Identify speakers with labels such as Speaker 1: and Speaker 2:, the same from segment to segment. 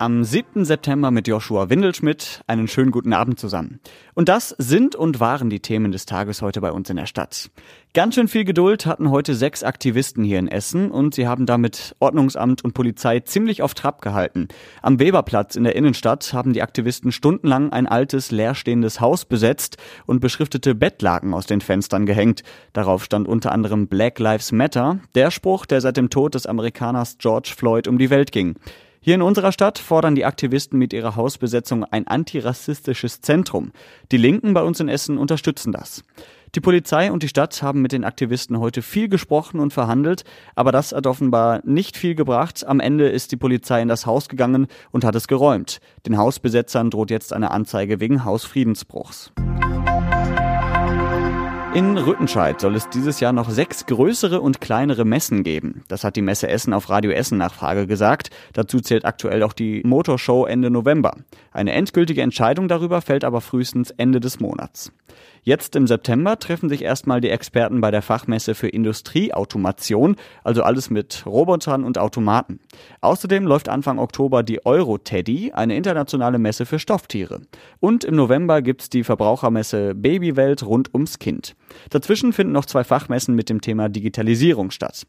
Speaker 1: Am 7. September mit Joshua Windelschmidt. Einen schönen guten Abend zusammen. Und das sind und waren die Themen des Tages heute bei uns in der Stadt. Ganz schön viel Geduld hatten heute sechs Aktivisten hier in Essen und sie haben damit Ordnungsamt und Polizei ziemlich auf Trab gehalten. Am Weberplatz in der Innenstadt haben die Aktivisten stundenlang ein altes, leerstehendes Haus besetzt und beschriftete Bettlaken aus den Fenstern gehängt. Darauf stand unter anderem Black Lives Matter, der Spruch, der seit dem Tod des Amerikaners George Floyd um die Welt ging. Hier in unserer Stadt fordern die Aktivisten mit ihrer Hausbesetzung ein antirassistisches Zentrum. Die Linken bei uns in Essen unterstützen das. Die Polizei und die Stadt haben mit den Aktivisten heute viel gesprochen und verhandelt, aber das hat offenbar nicht viel gebracht. Am Ende ist die Polizei in das Haus gegangen und hat es geräumt. Den Hausbesetzern droht jetzt eine Anzeige wegen Hausfriedensbruchs. In Rüttenscheid soll es dieses Jahr noch sechs größere und kleinere Messen geben. Das hat die Messe Essen auf Radio Essen Nachfrage gesagt. Dazu zählt aktuell auch die Motorshow Ende November. Eine endgültige Entscheidung darüber fällt aber frühestens Ende des Monats. Jetzt im September treffen sich erstmal die Experten bei der Fachmesse für Industrieautomation, also alles mit Robotern und Automaten. Außerdem läuft Anfang Oktober die Euro-Teddy, eine internationale Messe für Stofftiere. Und im November gibt's die Verbrauchermesse Babywelt rund ums Kind. Dazwischen finden noch zwei Fachmessen mit dem Thema Digitalisierung statt.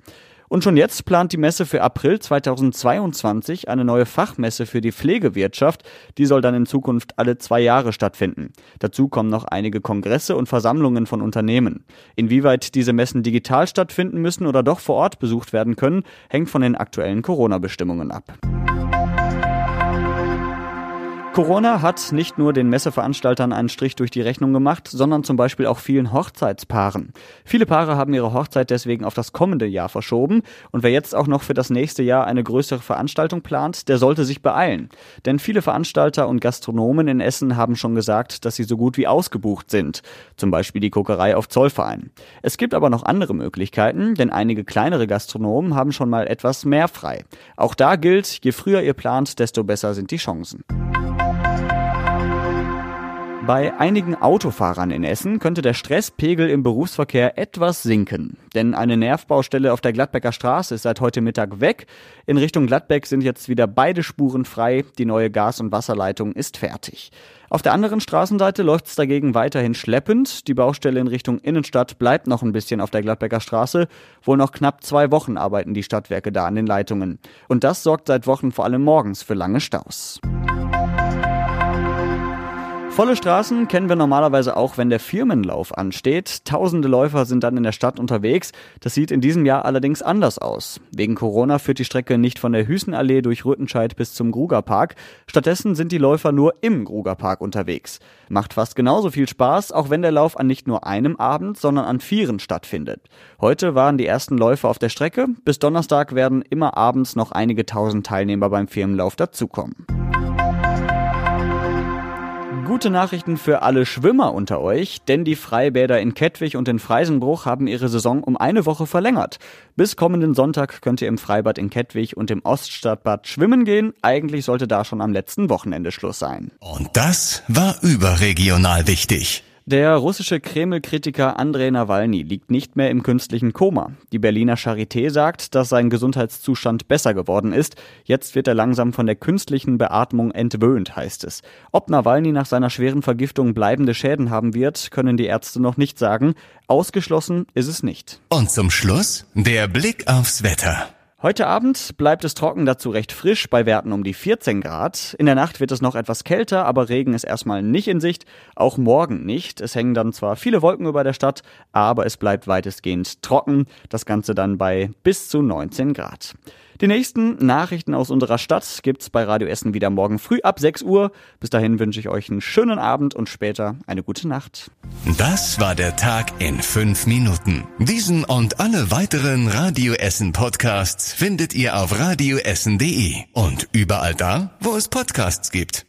Speaker 1: Und schon jetzt plant die Messe für April 2022 eine neue Fachmesse für die Pflegewirtschaft. Die soll dann in Zukunft alle zwei Jahre stattfinden. Dazu kommen noch einige Kongresse und Versammlungen von Unternehmen. Inwieweit diese Messen digital stattfinden müssen oder doch vor Ort besucht werden können, hängt von den aktuellen Corona-Bestimmungen ab. Corona hat nicht nur den Messeveranstaltern einen Strich durch die Rechnung gemacht, sondern zum Beispiel auch vielen Hochzeitspaaren. Viele Paare haben ihre Hochzeit deswegen auf das kommende Jahr verschoben und wer jetzt auch noch für das nächste Jahr eine größere Veranstaltung plant, der sollte sich beeilen. Denn viele Veranstalter und Gastronomen in Essen haben schon gesagt, dass sie so gut wie ausgebucht sind. Zum Beispiel die Kokerei auf Zollverein. Es gibt aber noch andere Möglichkeiten, denn einige kleinere Gastronomen haben schon mal etwas mehr frei. Auch da gilt, je früher ihr plant, desto besser sind die Chancen. Bei einigen Autofahrern in Essen könnte der Stresspegel im Berufsverkehr etwas sinken. Denn eine Nervbaustelle auf der Gladbecker Straße ist seit heute Mittag weg. In Richtung Gladbeck sind jetzt wieder beide Spuren frei. Die neue Gas- und Wasserleitung ist fertig. Auf der anderen Straßenseite läuft es dagegen weiterhin schleppend. Die Baustelle in Richtung Innenstadt bleibt noch ein bisschen auf der Gladbecker Straße. Wohl noch knapp zwei Wochen arbeiten die Stadtwerke da an den Leitungen. Und das sorgt seit Wochen vor allem morgens für lange Staus. Volle Straßen kennen wir normalerweise auch, wenn der Firmenlauf ansteht. Tausende Läufer sind dann in der Stadt unterwegs. Das sieht in diesem Jahr allerdings anders aus. Wegen Corona führt die Strecke nicht von der Hüßenallee durch Rüttenscheid bis zum Grugerpark. Stattdessen sind die Läufer nur im Grugerpark unterwegs. Macht fast genauso viel Spaß, auch wenn der Lauf an nicht nur einem Abend, sondern an vieren stattfindet. Heute waren die ersten Läufer auf der Strecke. Bis Donnerstag werden immer abends noch einige tausend Teilnehmer beim Firmenlauf dazukommen. Gute Nachrichten für alle Schwimmer unter euch, denn die Freibäder in Kettwig und in Freisenbruch haben ihre Saison um eine Woche verlängert. Bis kommenden Sonntag könnt ihr im Freibad in Kettwig und im Oststadtbad schwimmen gehen. Eigentlich sollte da schon am letzten Wochenende Schluss sein.
Speaker 2: Und das war überregional wichtig.
Speaker 1: Der russische Kreml-Kritiker Andrei Nawalny liegt nicht mehr im künstlichen Koma. Die Berliner Charité sagt, dass sein Gesundheitszustand besser geworden ist. Jetzt wird er langsam von der künstlichen Beatmung entwöhnt, heißt es. Ob Nawalny nach seiner schweren Vergiftung bleibende Schäden haben wird, können die Ärzte noch nicht sagen. Ausgeschlossen ist es nicht.
Speaker 2: Und zum Schluss der Blick aufs Wetter.
Speaker 1: Heute Abend bleibt es trocken, dazu recht frisch, bei Werten um die 14 Grad. In der Nacht wird es noch etwas kälter, aber Regen ist erstmal nicht in Sicht. Auch morgen nicht. Es hängen dann zwar viele Wolken über der Stadt, aber es bleibt weitestgehend trocken. Das Ganze dann bei bis zu 19 Grad. Die nächsten Nachrichten aus unserer Stadt gibt's bei Radio Essen wieder morgen früh ab 6 Uhr. Bis dahin wünsche ich euch einen schönen Abend und später eine gute Nacht.
Speaker 2: Das war der Tag in fünf Minuten. Diesen und alle weiteren Radio Essen Podcasts findet ihr auf radioessen.de und überall da, wo es Podcasts gibt.